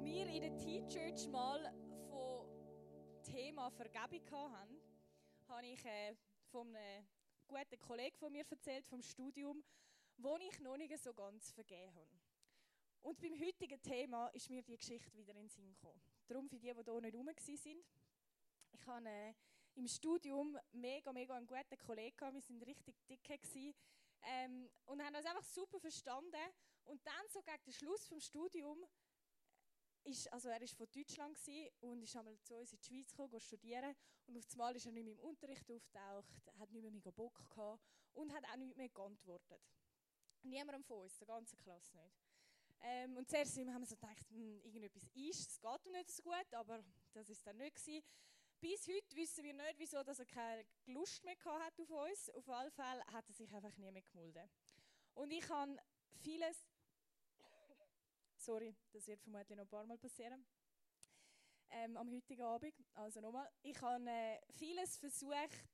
wo wir in der T-Church mal vom Thema Vergebung hatten, habe ich äh, von einem guten Kollegen von mir erzählt, vom Studium, wo ich noch nicht so ganz vergeben habe. Und beim heutigen Thema ist mir die Geschichte wieder in den Sinn gekommen. Darum für die, die hier nicht rum waren. Ich hatte äh, im Studium mega, mega einen guten Kollegen. Wir waren richtig dicke. Ähm, und haben das einfach super verstanden. Und dann, so gegen den Schluss des Studiums, ist, also er war von Deutschland und ist einmal zu uns in die Schweiz gekommen, studieren. Und auf einmal ist er nicht mehr im Unterricht auftaucht, hat nicht mehr mega Bock gehabt und hat auch nicht mehr geantwortet. Niemandem von uns, der ganzen Klasse nicht. Ähm, und zuerst haben wir so gedacht, hm, irgendetwas ist, es geht ihm nicht so gut, aber das ist dann nicht gewesen. Bis heute wissen wir nicht, wieso dass er keine Lust mehr hat auf uns. Auf jeden Fall hat er sich einfach nie mehr gemulden. Und ich habe vieles Sorry, das wird vermutlich noch ein paar Mal passieren. Ähm, am heutigen Abend. Also nochmal. Ich habe äh, vieles versucht,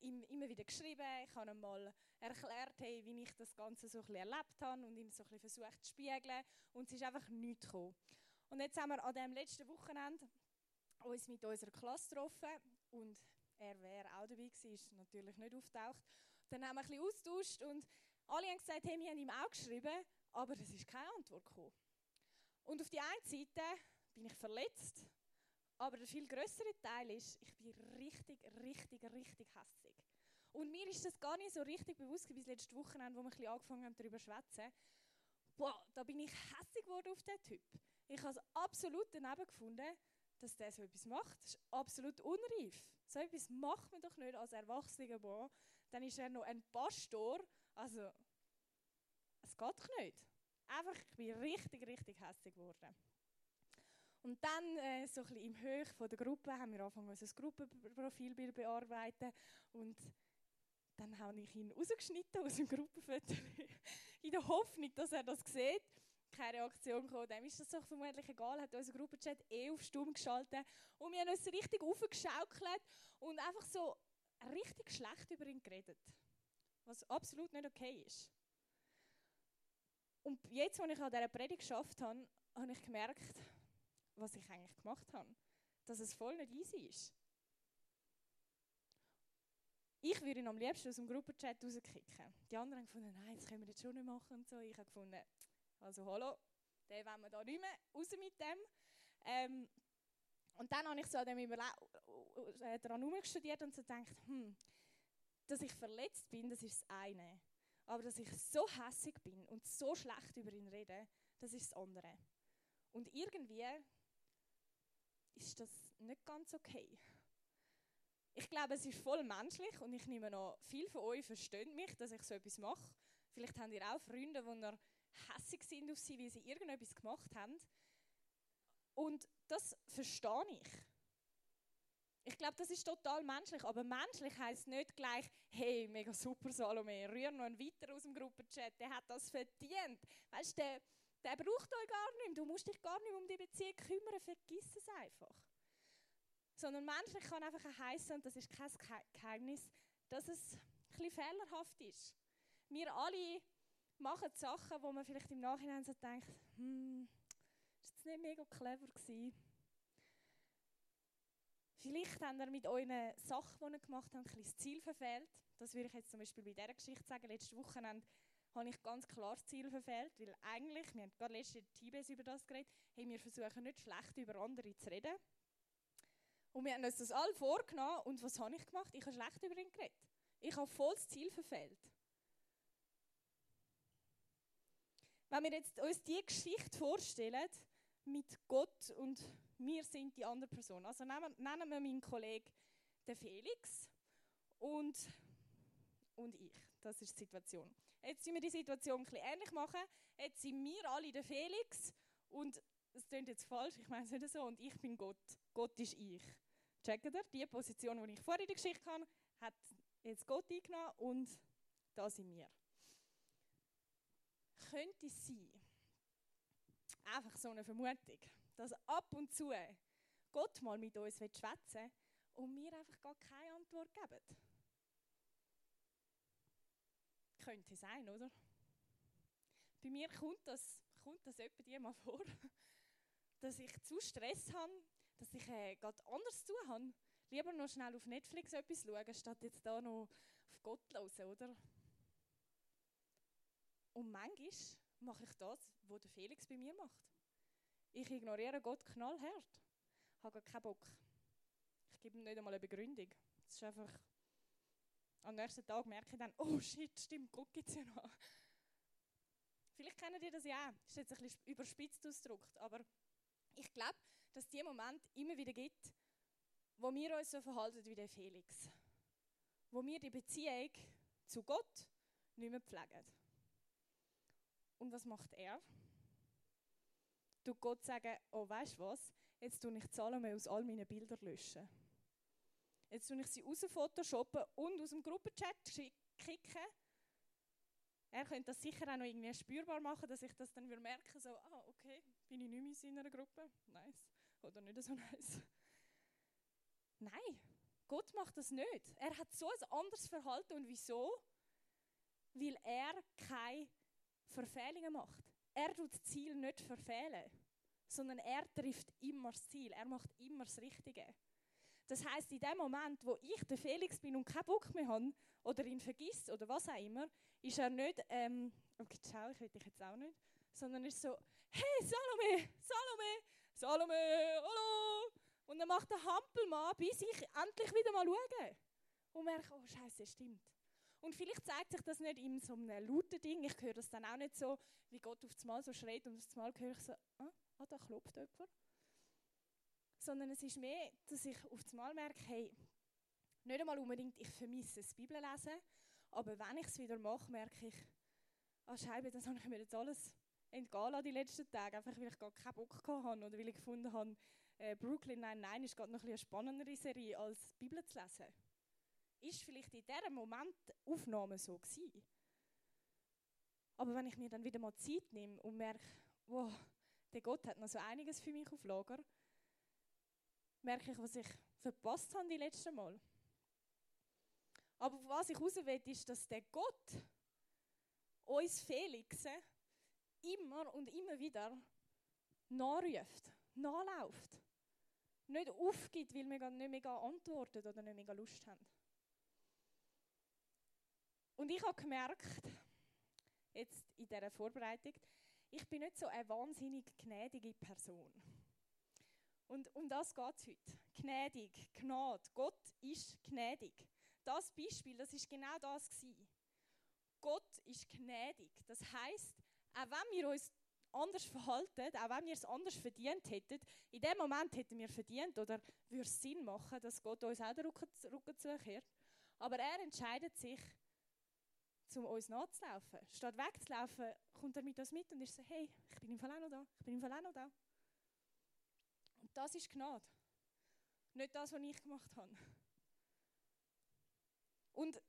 ihm immer wieder geschrieben. Ich habe ihm mal erklärt, hey, wie ich das Ganze so ein erlebt habe und ihm so ein versucht zu spiegeln. Und es ist einfach nichts gekommen. Und jetzt haben wir an dem letzten Wochenende uns mit unserer Klasse getroffen und er wäre auch dabei gewesen, ist natürlich nicht auftaucht. Dann haben wir ein bisschen austauscht und alle haben gesagt, hey, wir haben ihm auch geschrieben, aber es ist keine Antwort gekommen. Und auf die eine Seite bin ich verletzt, aber der viel größere Teil ist, ich bin richtig, richtig, richtig hässig. Und mir ist das gar nicht so richtig bewusst bis letzte Woche, wo wir ein angefangen haben, darüber zu schwätzen. Boah, da bin ich hässig geworden auf diesen Typ. Ich habe es absolut daneben gefunden, dass der so etwas macht. Das ist absolut unreif. So etwas macht man doch nicht als erwachsener Mann. Dann ist er noch ein Pastor. Also, es geht doch nicht. Einfach, ich bin richtig, richtig hässlich geworden. Und dann, äh, so ein bisschen im Höch von der Gruppe, haben wir angefangen, unser Gruppenprofilbild bearbeiten. Und dann habe ich ihn rausgeschnitten aus dem Gruppenfoto, in der Hoffnung, dass er das sieht. Keine Reaktion gekommen. Dem ist das doch vermutlich egal. Hat unser Gruppenchat eh auf Stumm geschaltet. Und wir haben uns richtig aufgeschaukelt und einfach so richtig schlecht über ihn geredet. Was absolut nicht okay ist. Und jetzt, als ich an dieser Predigt geschafft habe, habe ich gemerkt, was ich eigentlich gemacht habe. Dass es voll nicht easy ist. Ich würde ihn am liebsten aus dem Gruppenchat rauskicken. Die anderen haben gefunden, nein, das können wir jetzt schon nicht machen und so. Ich habe gefunden, also hallo, den wollen wir da nicht mehr, raus mit dem. Ähm, und dann habe ich so dem äh, daran herumgestudiert und so gedacht, hm, dass ich verletzt bin, das ist das eine. Aber dass ich so hässig bin und so schlecht über ihn rede, das ist das andere. Und irgendwie ist das nicht ganz okay. Ich glaube, es ist voll menschlich und ich nehme noch, viel von euch verstehen mich, dass ich so etwas mache. Vielleicht habt ihr auch Freunde, die hässig sind auf sie, weil sie irgendetwas gemacht haben. Und das verstehe ich. Ich glaube, das ist total menschlich. Aber menschlich heißt nicht gleich, hey, mega super Salome, rühr noch einen weiter aus dem Gruppenchat, der hat das verdient. Weißt du, der, der braucht euch gar nicht. Du musst dich gar nicht um die Beziehung kümmern, vergiss es einfach. Sondern menschlich kann einfach heißen, und das ist kein Geheimnis, dass es ein fehlerhaft ist. Wir alle machen Sachen, wo man vielleicht im Nachhinein so denkt, hm, ist das nicht mega clever gewesen? Vielleicht habt ihr mit euren Sachen, die ihr gemacht habt, ein das Ziel verfehlt. Das würde ich jetzt zum Beispiel bei dieser Geschichte sagen. Letzte Woche habe ich ganz klar das Ziel verfehlt, weil eigentlich, wir haben gerade letzte Tibes über das geredet, hey, wir versuchen nicht schlecht über andere zu reden. Und wir haben uns das alle vorgenommen und was habe ich gemacht? Ich habe schlecht über ihn geredet. Ich habe voll das Ziel verfehlt. Wenn wir jetzt uns diese Geschichte vorstellen, mit Gott und wir sind die andere Person. Also nennen, wir meinen Kollegen den Felix und, und ich. Das ist die Situation. Jetzt sind wir die Situation ein bisschen ähnlich machen. Jetzt sind wir alle der Felix und es klingt jetzt falsch, ich meine es nicht so, und ich bin Gott. Gott ist ich. Checkt ihr? Die Position, die ich vorher in der Geschichte hatte, hat jetzt Gott eingenommen und da sind wir. Könnte es sein, einfach so eine Vermutung, dass ab und zu Gott mal mit uns schwätzen will und wir einfach gar keine Antwort geben. Könnte sein, oder? Bei mir kommt das, kommt das etwa mal vor, dass ich zu Stress habe, dass ich äh, gerade anders zu habe, lieber noch schnell auf Netflix etwas schauen, statt jetzt da noch auf Gott hören, oder? Und manchmal mache ich das, was der Felix bei mir macht. Ich ignoriere Gott knallhart. Ich habe keinen Bock. Ich gebe ihm nicht einmal eine Begründung. Es ist einfach... Am nächsten Tag merke ich dann, oh shit, stimmt, Gott gibt es ja noch. Vielleicht kennen ihr das ja auch. Das ist jetzt ein bisschen überspitzt ausgedrückt, aber ich glaube, dass es diesen Moment immer wieder gibt, wo wir uns so verhalten wie der Felix. Wo wir die Beziehung zu Gott nicht mehr pflegen. Und was macht er? Du Gott sagen, oh weißt du was, jetzt tue ich Salome aus all meinen Bildern löschen. Jetzt tue ich sie raus photoshoppen und aus dem Gruppenchat kicken. Er könnte das sicher auch noch irgendwie spürbar machen, dass ich das dann merken so, ah, okay, bin ich nicht mehr in seiner Gruppe. Nice. Oder nicht so nice. Nein, Gott macht das nicht. Er hat so ein anderes Verhalten. Und wieso? Weil er keine Verfehlungen macht. Er tut das Ziel nicht verfehlen, sondern er trifft immer das Ziel. Er macht immer das Richtige. Das heißt, in dem Moment, wo ich der Felix bin und keinen Bock mehr habe oder ihn vergisst oder was auch immer, ist er nicht, ähm, okay, schau, ich will dich jetzt auch nicht, sondern ist so, hey Salome, Salome, Salome, hallo. Und dann macht der Hampelmann, bis ich endlich wieder mal schaue. Und merke, oh Scheiße, stimmt. Und vielleicht zeigt sich das nicht in so einem lauten Ding. Ich höre das dann auch nicht so, wie Gott auf das Mal so schreit und auf das Mal höre ich so, ah, ah da klopft jemand. Sondern es ist mehr, dass ich auf das Mal merke, hey, nicht einmal unbedingt, ich vermisse das Bibellesen, aber wenn ich es wieder mache, merke ich, ah Scheibe, das habe ich mir jetzt alles entgehen die letzten Tage, einfach weil ich gar keinen Bock hatte oder weil ich gefunden habe, äh, Brooklyn nein, ist gerade noch eine spannendere Serie als die Bibel zu lesen. Ist vielleicht in diesem Moment Aufnahme so gewesen. Aber wenn ich mir dann wieder mal Zeit nehme und merke, wow, der Gott hat noch so einiges für mich auf Lager, merke ich, was ich verpasst habe die letzten Mal. Aber was ich raus will, ist, dass der Gott uns Felixen immer und immer wieder nachruft, nachläuft. Nicht aufgibt, weil wir nicht mehr antworten oder nicht mehr Lust haben. Und ich habe gemerkt, jetzt in dieser Vorbereitung, ich bin nicht so eine wahnsinnig gnädige Person. Und um das geht es heute. Gnädig, Gnade. Gott ist gnädig. Das Beispiel, das ist genau das gewesen. Gott ist gnädig. Das heißt, auch wenn wir uns anders verhalten, auch wenn wir es anders verdient hätten, in dem Moment hätten wir verdient oder würde es Sinn machen, dass Gott uns auch den Rücken, Rücken zukehrt. Aber er entscheidet sich, um uns nachzulaufen. Statt wegzulaufen, kommt er mit uns mit und ist so, hey, ich bin im Fall auch noch da, ich bin im Fall auch noch da. Und das ist Gnade. Nicht das, was ich gemacht habe. Und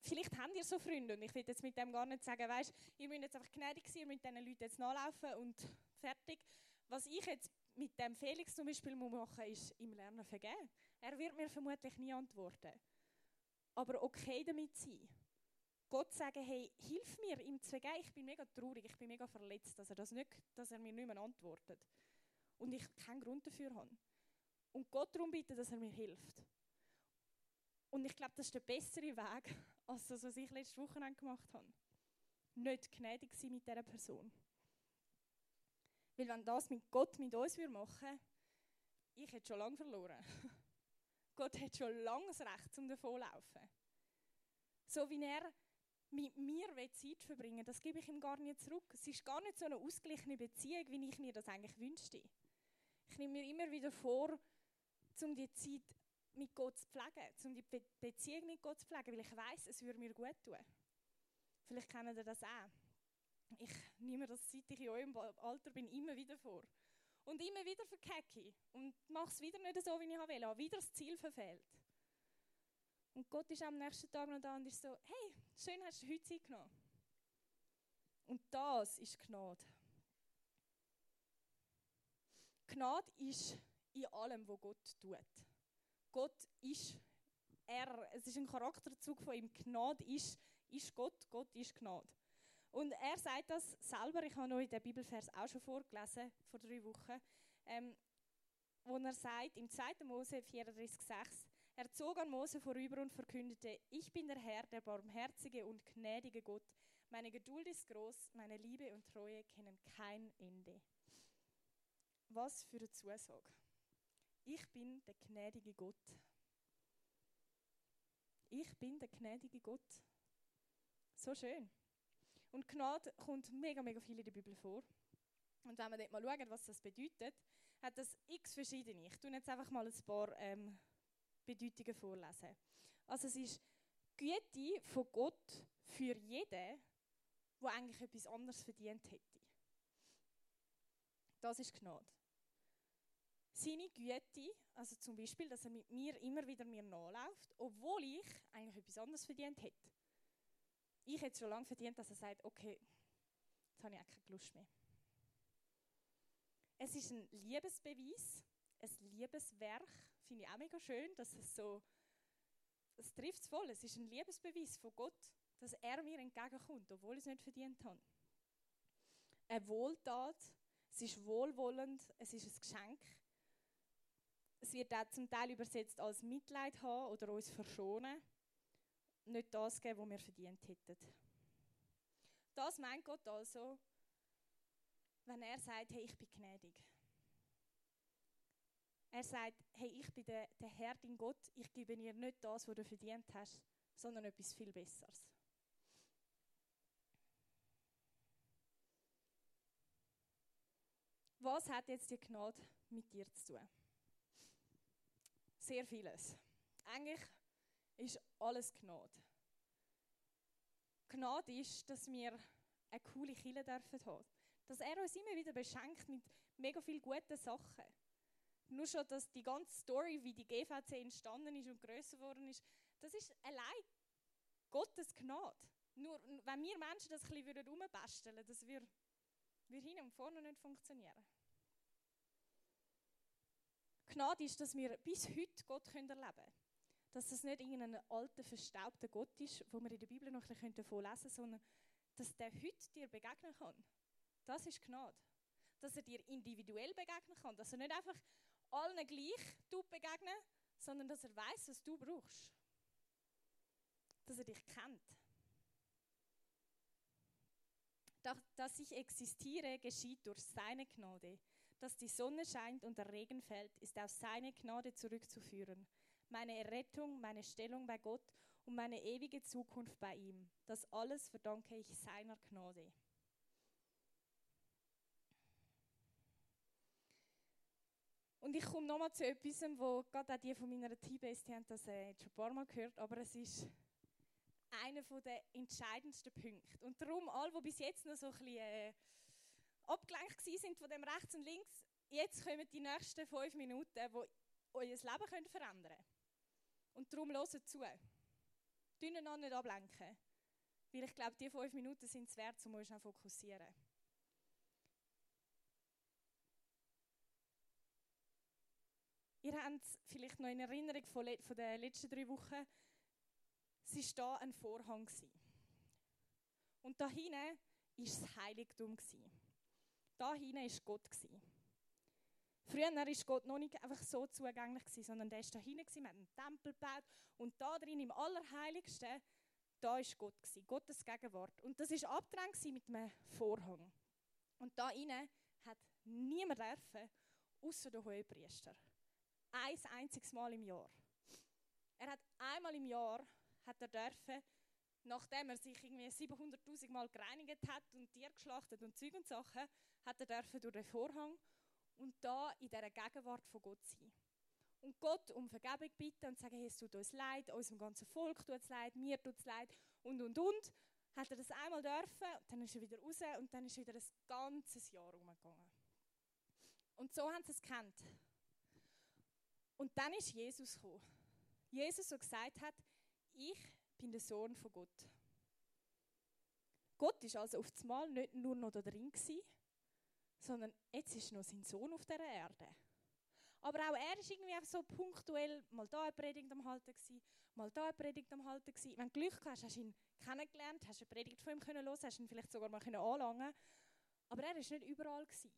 vielleicht habt ihr so Freunde und ich will jetzt mit dem gar nicht sagen, weißt, ihr müsst jetzt einfach gnädig sein, ihr müsst diesen Leuten jetzt nachlaufen und fertig. Was ich jetzt mit dem Felix zum Beispiel machen muss, ist ihm lernen vergeben. Er wird mir vermutlich nie antworten. Aber okay damit sein. Gott sagen, hey, hilf mir, ihm zu vergeben. Ich bin mega traurig, ich bin mega verletzt, dass er, das nicht, dass er mir nicht mehr antwortet. Und ich keinen Grund dafür habe. Und Gott darum bitten, dass er mir hilft. Und ich glaube, das ist der bessere Weg, als das, was ich letzte Woche gemacht habe. Nicht gnädig sein mit dieser Person. Weil wenn das mit Gott mit uns machen würde, ich hätte schon lange verloren. Gott hat schon lange das Recht zum davonlaufen. So wie er mit mir Zeit verbringen das gebe ich ihm gar nicht zurück. Es ist gar nicht so eine ausgeglichene Beziehung, wie ich mir das eigentlich wünschte. Ich nehme mir immer wieder vor, um die Zeit mit Gott zu pflegen, um die Be Beziehung mit Gott zu pflegen, weil ich weiß, es würde mir gut tun. Vielleicht kennen ihr das auch. Ich nehme das, seit ich in eurem Alter bin, immer wieder vor. Und immer wieder verkacke ich und mache es wieder nicht so, wie ich will, habe wieder das Ziel verfehlt. Und Gott ist am nächsten Tag noch da und ist so, hey, schön hast du heute Zeit genommen. Und das ist Gnade. Gnade ist in allem, was Gott tut. Gott ist er, es ist ein Charakterzug von ihm. Gnade ist, ist Gott, Gott ist Gnade. Und er sagt das selber, ich habe noch in den Bibelvers auch schon vorgelesen, vor drei Wochen. ähm, wo er sagt, im 2. Mose 34,6, er zog an Mose vorüber und verkündete, ich bin der Herr, der barmherzige und gnädige Gott. Meine Geduld ist groß, meine Liebe und Treue kennen kein Ende. Was für eine Zusage. Ich bin der gnädige Gott. Ich bin der gnädige Gott. So schön. Und Gnade kommt mega, mega viel in der Bibel vor. Und wenn wir dort mal schauen, was das bedeutet, hat das x verschiedene. Ich tue jetzt einfach mal ein paar ähm, Bedeutungen vorlesen. Also es ist Güte von Gott für jeden, der eigentlich etwas anderes verdient hätte. Das ist Gnade. Seine Güte, also zum Beispiel, dass er mit mir immer wieder mir nachläuft, obwohl ich eigentlich etwas anderes verdient hätte. Ich hätte schon lange verdient, dass er sagt, okay, jetzt habe ich auch keine Lust mehr. Es ist ein Liebesbeweis, ein Liebeswerk, finde ich auch mega schön, dass es so, es trifft es voll, es ist ein Liebesbeweis von Gott, dass er mir entgegenkommt, obwohl ich es nicht verdient habe. Eine Wohltat, es ist wohlwollend, es ist ein Geschenk. Es wird auch zum Teil übersetzt als Mitleid haben oder uns verschonen. Nicht das geben, was wir verdient hätten. Das meint Gott also, wenn er sagt, hey, ich bin gnädig. Er sagt, hey, ich bin der, der Herr, dein Gott, ich gebe dir nicht das, was du verdient hast, sondern etwas viel Besseres. Was hat jetzt die Gnade mit dir zu tun? Sehr vieles. Eigentlich ist alles Gnade. Gnade ist, dass wir eine coole Kille dürfen haben. Dass er uns immer wieder beschenkt mit mega vielen guten Sachen. Nur schon, dass die ganze Story, wie die GVC entstanden ist und größer geworden ist, das ist allein Gottes Gnade. Nur wenn wir Menschen das ein bisschen rumbasteln würden, würde, würde hin und vorne nicht funktionieren. Gnade ist, dass wir bis heute Gott erleben können. Dass das nicht irgendein alter, verstaubter Gott ist, wo wir in der Bibel noch ein bisschen davon lesen sondern dass der heute dir begegnen kann. Das ist Gnade. Dass er dir individuell begegnen kann. Dass er nicht einfach allen gleich begegnen sondern dass er weiß, was du brauchst. Dass er dich kennt. Dass ich existiere, geschieht durch seine Gnade. Dass die Sonne scheint und der Regen fällt, ist auf seine Gnade zurückzuführen. Meine Errettung, meine Stellung bei Gott und meine ewige Zukunft bei ihm. Das alles verdanke ich seiner Gnade. Und ich komme nochmal zu etwas, wo gerade auch die von meiner T-Base, haben das äh, schon ein paar Mal gehört, aber es ist einer der entscheidendsten Punkte. Und darum, alle, die bis jetzt noch so ein bisschen äh, abgelenkt sind von dem rechts und links, jetzt kommen die nächsten fünf Minuten, die euer Leben können verändern können. Und darum hört zu. Tun noch nicht ablenken. Weil ich glaube, die fünf Minuten sind es wert, um euch zu fokussieren. Ihr habt es vielleicht noch in Erinnerung von, von den letzten drei Wochen. Es war da ein Vorhang. Und da hinten war das Heiligtum. Da hinten war Gott. Früher war Gott noch nicht einfach so zugänglich, sondern der war da hinten, einen Tempel gebaut und da drin im Allerheiligsten, da war Gott, Gottes Gegenwart. Und das war abgetrennt mit einem Vorhang. Und da innen hat niemand dürfen, außer der Hohepriester ein einziges Mal im Jahr. Er hat einmal im Jahr hat er dürfen, nachdem er sich irgendwie 700.000 Mal gereinigt hat und Tier geschlachtet und Zeug und Sachen, hat er dürfen durch den Vorhang und da in dieser Gegenwart von Gott sein. Und Gott um Vergebung bitten und sagen, hey, es tut uns leid, unserem ganzen Volk tut es leid, mir tut es leid und und und. Hat er das einmal dürfen, dann ist er wieder raus und dann ist wieder ein ganzes Jahr umgegangen. Und so haben sie es kennt. Und dann ist Jesus gekommen. Jesus, so gesagt hat, ich bin der Sohn von Gott. Gott ist also auf das Mal nicht nur noch da drin gewesen, sondern jetzt ist noch sein Sohn auf der Erde. Aber auch er ist irgendwie so punktuell mal da eine Predigt am halten gewesen, mal da eine Predigt am halten gewesen. Wenn du Glück hast, hast du ihn kennengelernt, hast eine Predigt von ihm können hören, hast ihn vielleicht sogar mal anlangen Aber er ist nicht überall gewesen.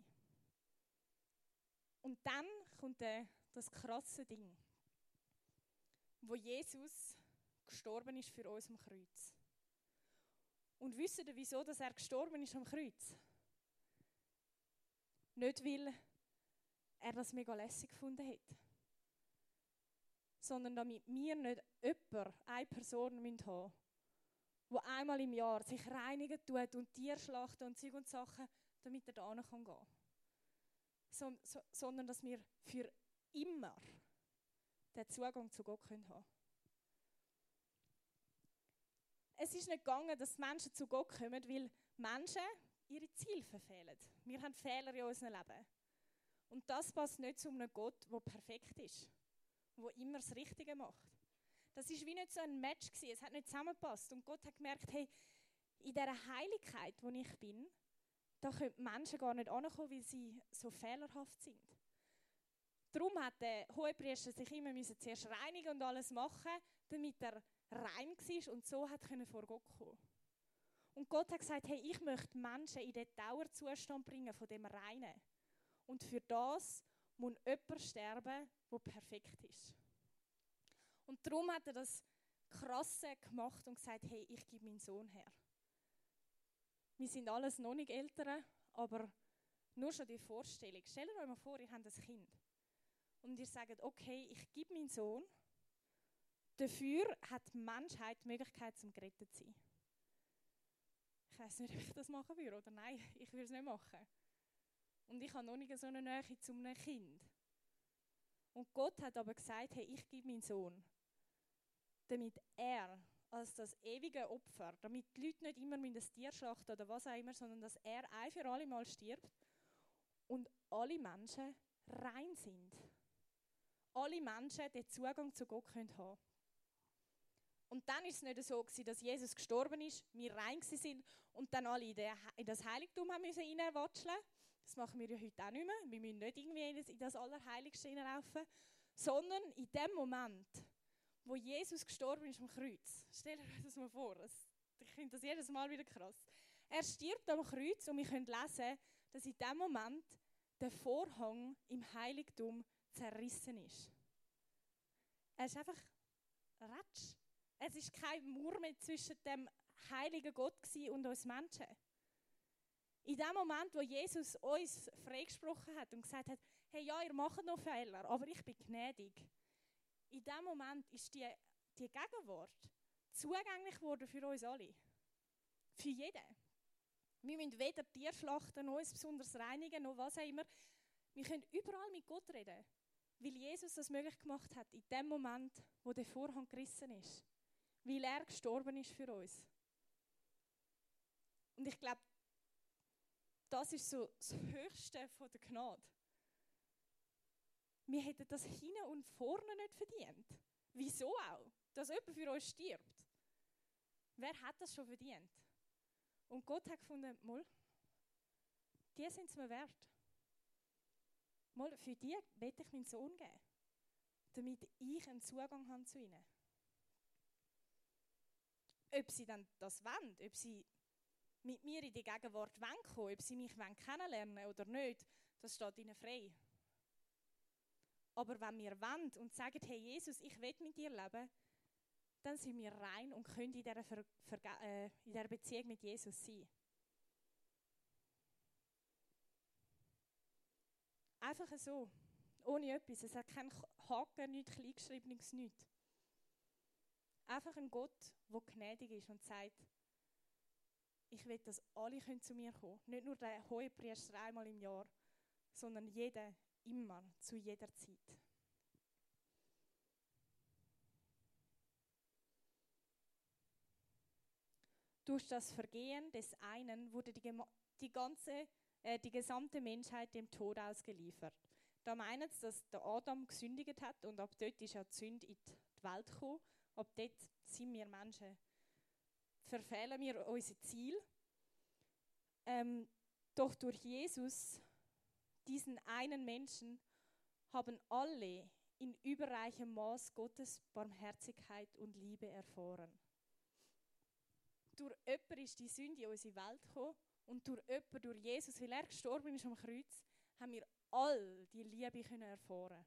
Und dann kommt äh, das krasse Ding, wo Jesus gestorben ist für uns am Kreuz. Und wisst ihr, wieso dass er gestorben ist am Kreuz? Nicht, weil er das mega lässig gefunden hat, sondern damit wir nicht jemand, eine Person haben müssen, die einmal im Jahr sich reinigen tut und Tiere schlachten und Zeug und Sachen, damit er da gehen kann. So, so, sondern dass wir für immer den Zugang zu Gott haben können. Es ist nicht gegangen, dass Menschen zu Gott kommen, weil Menschen ihre Ziele verfehlen. Wir haben Fehler in unserem Leben. Und das passt nicht zu einem Gott, der perfekt ist, der immer das Richtige macht. Das ist wie nicht so ein Match gewesen. Es hat nicht zusammengepasst. Und Gott hat gemerkt, hey, in dieser Heiligkeit, wo ich bin, da können Menschen gar nicht ankommen, weil sie so fehlerhaft sind. Darum hat der Hohepriester sich immer müssen zuerst reinigen und alles machen, damit er rein war und so hat vor Gott kommen. Und Gott hat gesagt, hey, ich möchte Menschen in den Dauerzustand bringen von dem Reinen. Und für das muss jemand sterben, der perfekt ist. Und darum hat er das Krasse gemacht und gesagt, hey, ich gebe meinen Sohn her. Wir sind alles noch nicht Eltern, aber nur schon die Vorstellung. Stellt euch mal vor, ihr habt ein Kind. Und ihr sagt, okay, ich gebe meinen Sohn. Dafür hat die Menschheit die Möglichkeit, zum gerettet zu sein. Ich weiß nicht, ob ich das machen würde oder nein, ich würde es nicht machen. Und ich habe noch nicht so eine Nähe zu einem Kind. Und Gott hat aber gesagt, hey, ich gebe meinen Sohn, damit er als das ewige Opfer, damit die Leute nicht immer mit das Tier schlachten oder was auch immer, sondern dass er ein für alle Mal stirbt und alle Menschen rein sind. Alle Menschen den Zugang zu Gott können haben. Und dann ist es nicht so dass Jesus gestorben ist, wir rein sind und dann alle in das Heiligtum haben müssen. Das machen wir ja heute auch nicht mehr. Wir müssen nicht irgendwie in das Allerheiligste hineinlaufen, sondern in dem Moment, wo Jesus gestorben ist am Kreuz. Stellt euch das mal vor. Ich finde das jedes Mal wieder krass. Er stirbt am Kreuz und wir können lesen, dass in dem Moment der Vorhang im Heiligtum zerrissen ist. Er ist einfach ratsch. Es ist kein Mur mehr zwischen dem heiligen Gott und uns Menschen. In dem Moment, wo Jesus uns freigesprochen hat und gesagt hat, hey ja, ihr macht noch Fehler, aber ich bin gnädig in dem Moment ist die, die Gegenwart zugänglich worden für uns alle. Für jeden. Wir müssen weder Tier schlachten, noch uns besonders reinigen, noch was auch immer. Wir können überall mit Gott reden, weil Jesus das möglich gemacht hat, in dem Moment, wo der Vorhang gerissen ist. Weil er gestorben ist für uns. Und ich glaube, das ist so das Höchste von der Gnade wir hätten das hinten und vorne nicht verdient. Wieso auch? Dass jemand für uns stirbt. Wer hat das schon verdient? Und Gott hat gefunden, mal, die sind es mir wert. Mal, für die werde ich meinen Sohn geben, damit ich einen Zugang habe zu ihnen. Ob sie dann das wollen, ob sie mit mir in die Gegenwart kommen ob sie mich kennenlernen oder nicht, das steht ihnen frei. Aber wenn wir wollen und sagen, hey Jesus, ich will mit dir leben, dann sind wir rein und können in dieser, Ver äh, in dieser Beziehung mit Jesus sein. Einfach so, ohne etwas. Es hat keinen Haken, nichts Kleingeschriebenes, nichts. Einfach ein Gott, der gnädig ist und sagt, ich will, dass alle zu mir kommen können. Nicht nur der hohe Priester einmal im Jahr, sondern jeder immer, zu jeder Zeit. Durch das Vergehen des einen wurde die, die, ganze, äh, die gesamte Menschheit dem Tod ausgeliefert. Da meinen sie, dass der Adam gesündigt hat und ab dort ist ja die Sünde in die Welt gekommen. Ab dort sind wir Menschen. Verfehlen wir unser Ziel. Ähm, doch durch Jesus diesen einen Menschen haben alle in überreichem Maß Gottes Barmherzigkeit und Liebe erfahren. Durch jemanden ist die Sünde in unsere Welt gekommen und durch jemanden, durch Jesus, weil er gestorben ist am Kreuz, haben wir all die Liebe können erfahren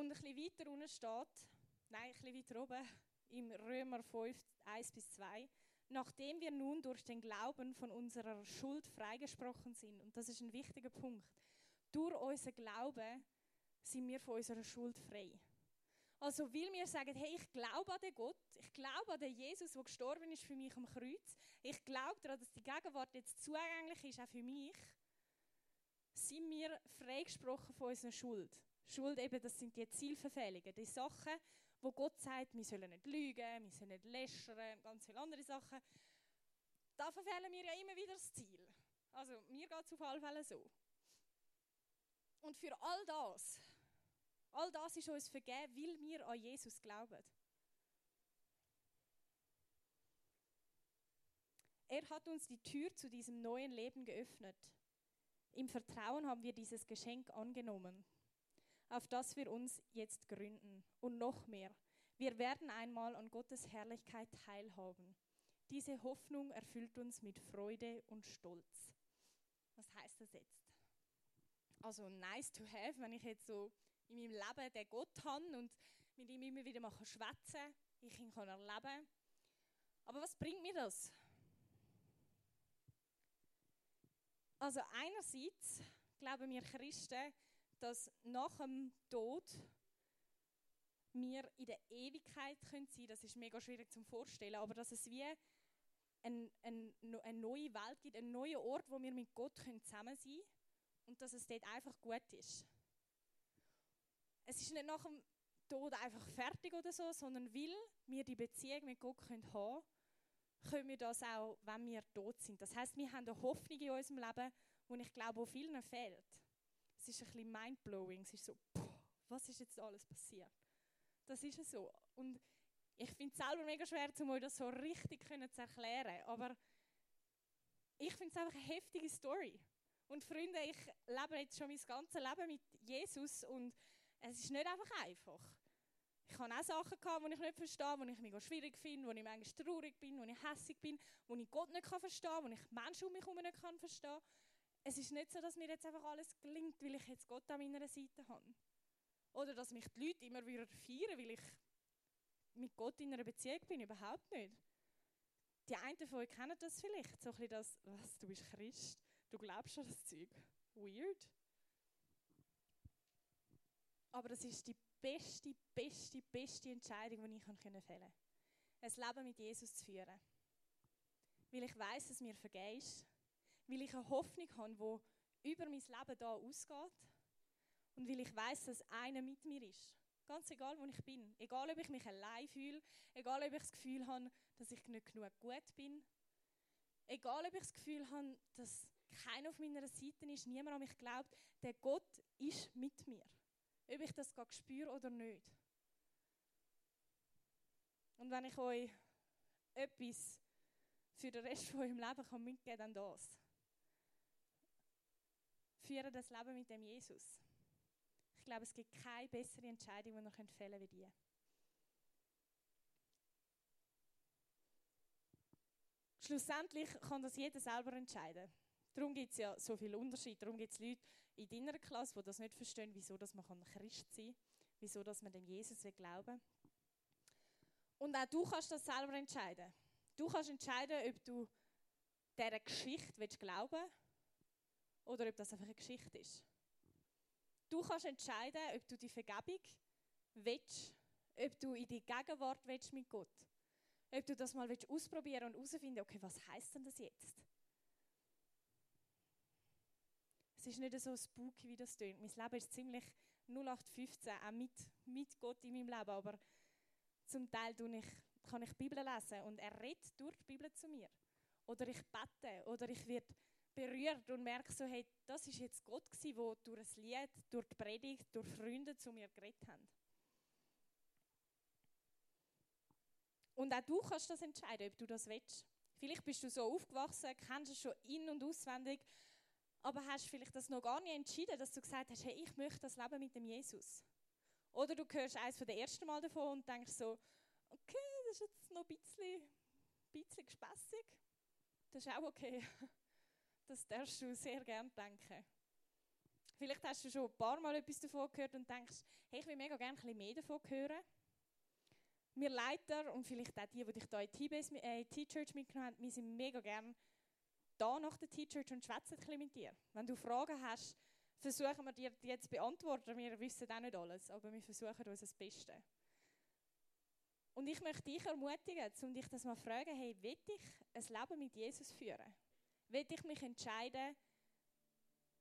Und ein bisschen weiter unten steht, nein, ein bisschen weiter oben, im Römer 5, 1 bis 2, nachdem wir nun durch den Glauben von unserer Schuld freigesprochen sind, und das ist ein wichtiger Punkt, durch unseren Glauben sind wir von unserer Schuld frei. Also, weil wir sagen, hey, ich glaube an den Gott, ich glaube an den Jesus, der gestorben ist für mich am Kreuz, ich glaube daran, dass die Gegenwart jetzt zugänglich ist, auch für mich, sind wir freigesprochen von unserer Schuld. Schuld eben, das sind die Zielverfehlungen, die Sachen, wo Gott sagt, wir sollen nicht lügen, wir sollen nicht lästern, ganz viele andere Sachen. Da verfehlen wir ja immer wieder das Ziel. Also mir geht es auf alle Fälle so. Und für all das, all das ist uns vergeben, weil wir an Jesus glauben. Er hat uns die Tür zu diesem neuen Leben geöffnet. Im Vertrauen haben wir dieses Geschenk angenommen auf das wir uns jetzt gründen. Und noch mehr, wir werden einmal an Gottes Herrlichkeit teilhaben. Diese Hoffnung erfüllt uns mit Freude und Stolz. Was heißt das jetzt? Also nice to have, wenn ich jetzt so in meinem Leben den Gott habe und mit ihm immer wieder mal schwätzen ich ihn kann erleben. Aber was bringt mir das? Also einerseits glauben wir Christen, dass nach dem Tod wir in der Ewigkeit können sein Das ist mega schwierig zu vorstellen, aber dass es wie ein, ein, eine neue Welt gibt, einen neuen Ort, wo wir mit Gott können zusammen sein können und dass es dort einfach gut ist. Es ist nicht nach dem Tod einfach fertig oder so, sondern weil wir die Beziehung mit Gott können haben können wir das auch, wenn wir tot sind. Das heißt, wir haben eine Hoffnung in unserem Leben, die ich glaube, wo vielen fehlt es ist ein bisschen mindblowing. Es ist so, boah, was ist jetzt alles passiert? Das ist es so. Und ich finde es selber mega schwer, um euch das so richtig zu erklären. Aber ich finde es einfach eine heftige Story. Und Freunde, ich lebe jetzt schon mein ganzes Leben mit Jesus und es ist nicht einfach einfach. Ich habe auch Sachen gehabt, die ich nicht verstehe, die ich mega schwierig finde, wo ich manchmal traurig bin, wo ich hässlich bin, wo ich Gott nicht verstehen kann, wo ich Menschen um mich herum nicht verstehen kann es ist nicht so, dass mir jetzt einfach alles gelingt, weil ich jetzt Gott an meiner Seite habe. Oder dass mich die Leute immer wieder feiern, weil ich mit Gott in einer Beziehung bin. Überhaupt nicht. Die einen von euch kennen das vielleicht. So ein bisschen das, was, du bist Christ, du glaubst an das Zeug. Weird. Aber das ist die beste, beste, beste Entscheidung, die ich fällen konnte. Ein Leben mit Jesus zu führen. Weil ich weiß, dass mir vergehst weil ich eine Hoffnung habe, die über mein Leben hier ausgeht und weil ich weiß, dass einer mit mir ist. Ganz egal, wo ich bin. Egal, ob ich mich allein fühle, egal, ob ich das Gefühl habe, dass ich nicht genug gut bin, egal, ob ich das Gefühl habe, dass keiner auf meiner Seite ist, niemand an mich glaubt, der Gott ist mit mir. Ob ich das spüre oder nicht. Und wenn ich euch etwas für den Rest von eurem Leben kann mitgeben kann, dann das führen das Leben mit dem Jesus. Ich glaube, es gibt keine bessere Entscheidung, die ihr fällen könnt wie die. Schlussendlich kann das jeder selber entscheiden. Darum gibt es ja so viele Unterschiede. Darum gibt es Leute in deiner Klasse, die das nicht verstehen, wieso dass man Christ sein kann, wieso dass man dem Jesus glauben Und auch du kannst das selber entscheiden. Du kannst entscheiden, ob du dieser Geschichte glauben willst oder ob das einfach eine Geschichte ist. Du kannst entscheiden, ob du die Vergebung willst, ob du in die Gegenwart willst mit Gott. Ob du das mal ausprobieren und herausfinden, okay, was heißt denn das jetzt? Es ist nicht so spooky, wie das tönt. Mein Leben ist ziemlich 0815, auch mit, mit Gott in meinem Leben. Aber zum Teil ich, kann ich die Bibel lesen und er redet durch die Bibel zu mir. Oder ich bete oder ich werde berührt und merke so, hey, das ist jetzt Gott der durch ein Lied, durch die Predigt, durch Freunde zu mir geredet haben. Und auch du kannst das entscheiden, ob du das willst. Vielleicht bist du so aufgewachsen, kennst es schon in- und auswendig, aber hast vielleicht das noch gar nicht entschieden, dass du gesagt hast, hey, ich möchte das Leben mit dem Jesus. Oder du hörst eins von der ersten Mal davon und denkst so, okay, das ist jetzt noch ein bisschen bisschen gespässig, das ist auch okay. Das darfst du sehr gerne denken. Vielleicht hast du schon ein paar Mal etwas davon gehört und denkst, hey, ich will mega gerne ein bisschen mehr davon hören. Wir Leiter und vielleicht auch die, die dich hier in äh, T-Church mitgenommen haben, wir sind mega gerne da nach der T-Church und schwätzen ein bisschen mit dir. Wenn du Fragen hast, versuchen wir dir jetzt zu beantworten. Wir wissen auch nicht alles, aber wir versuchen uns das Beste. Und ich möchte dich ermutigen, um dich das mal zu fragen, hey, will ich ein Leben mit Jesus führen? Will ich mich entscheiden,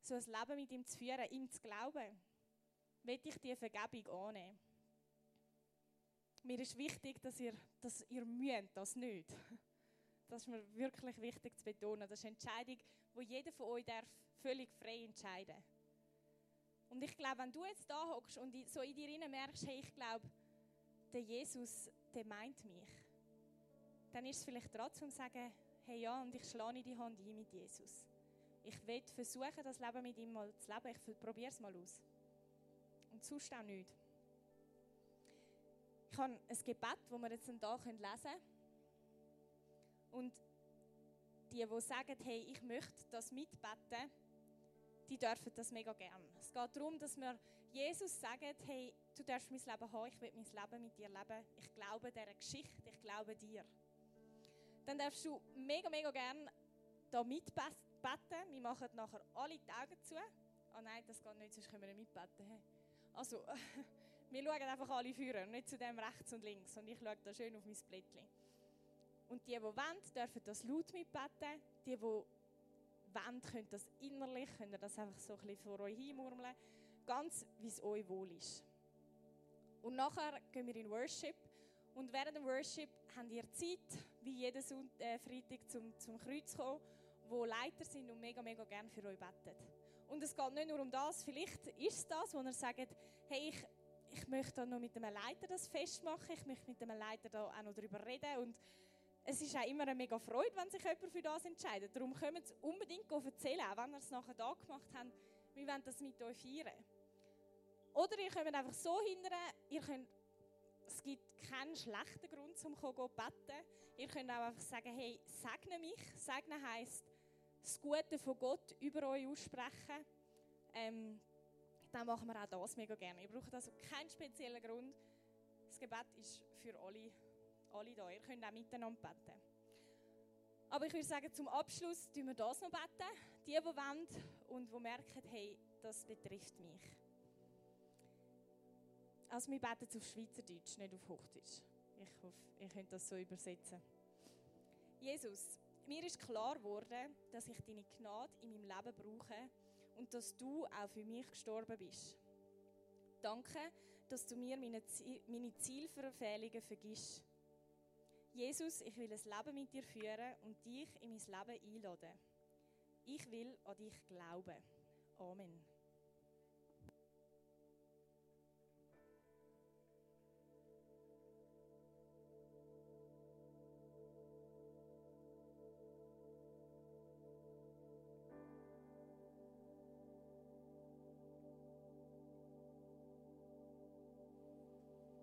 so ein Leben mit ihm zu führen, ihm zu glauben? Will ich die Vergebung annehmen? Mir ist wichtig, dass ihr, dass ihr müht, das nicht. Das ist mir wirklich wichtig zu betonen. Das ist eine Entscheidung, die jeder von euch darf völlig frei entscheiden Und ich glaube, wenn du jetzt da hockst und so in dir merkst, hey, ich glaube, der Jesus, der meint mich, dann ist es vielleicht dran zu sagen, hey ja, und ich schlage die Hand ein mit Jesus. Ich will versuchen, das Leben mit ihm mal zu leben. Ich probiere es mal aus. Und sonst auch nicht. Ich habe ein Gebet, das wir jetzt hier lesen können. Und die, die sagen, hey, ich möchte das mitbeten, die dürfen das mega gerne. Es geht darum, dass wir Jesus sagen, hey, du darfst mein Leben haben, ich will mein Leben mit dir leben. Ich glaube dieser Geschichte, ich glaube dir. Dann darfst du mega, mega gerne da mitbeten. Wir machen nachher alle die Augen zu. Ah oh nein, das geht nicht, sonst können wir nicht mitbeten. Also, wir schauen einfach alle führen, nicht zu dem rechts und links. Und ich schaue da schön auf mein Blättchen. Und die, die wollen, dürfen das laut mitbeten. Die, die wollen, können das innerlich, können das einfach so ein bisschen vor euch hinmurmeln. Ganz, wie es euch wohl ist. Und nachher gehen wir in Worship. Und während dem Worship habt ihr Zeit, wie jeden äh, Freitag, zum, zum Kreuz zu kommen, wo Leiter sind und mega, mega gerne für euch beten. Und es geht nicht nur um das, vielleicht ist es das, wo ihr sagt, hey, ich, ich möchte noch mit einem Leiter das festmachen, ich möchte mit einem Leiter da auch noch darüber reden und es ist auch immer eine mega Freude, wenn sich jemand für das entscheidet. Darum können Sie unbedingt erzählen, auch wenn ihr es nachher da gemacht habt, wir wollen das mit euch feiern. Oder ihr könnt einfach so hindern, ihr könnt, es gibt keinen schlechten Grund, um zu beten. Ihr könnt auch einfach sagen, hey, segne mich. Segnen heisst, das Gute von Gott über euch aussprechen. Ähm, dann machen wir auch das mega gerne. Ihr braucht also keinen speziellen Grund. Das Gebet ist für alle alle da. Ihr könnt auch miteinander beten. Aber ich würde sagen, zum Abschluss tun wir das noch beten. Die, die wollen und die merken, hey, das betrifft mich. Also wir beten auf Schweizerdeutsch, nicht auf Hochdeutsch. Ich hoffe, ihr könnt das so übersetzen. Jesus, mir ist klar geworden, dass ich deine Gnade in meinem Leben brauche und dass du auch für mich gestorben bist. Danke, dass du mir meine, Zielverfehlungen vergisst Jesus, ich will ein Leben mit dir führen und dich in mein Leben einladen. Ich will an dich glauben. Amen.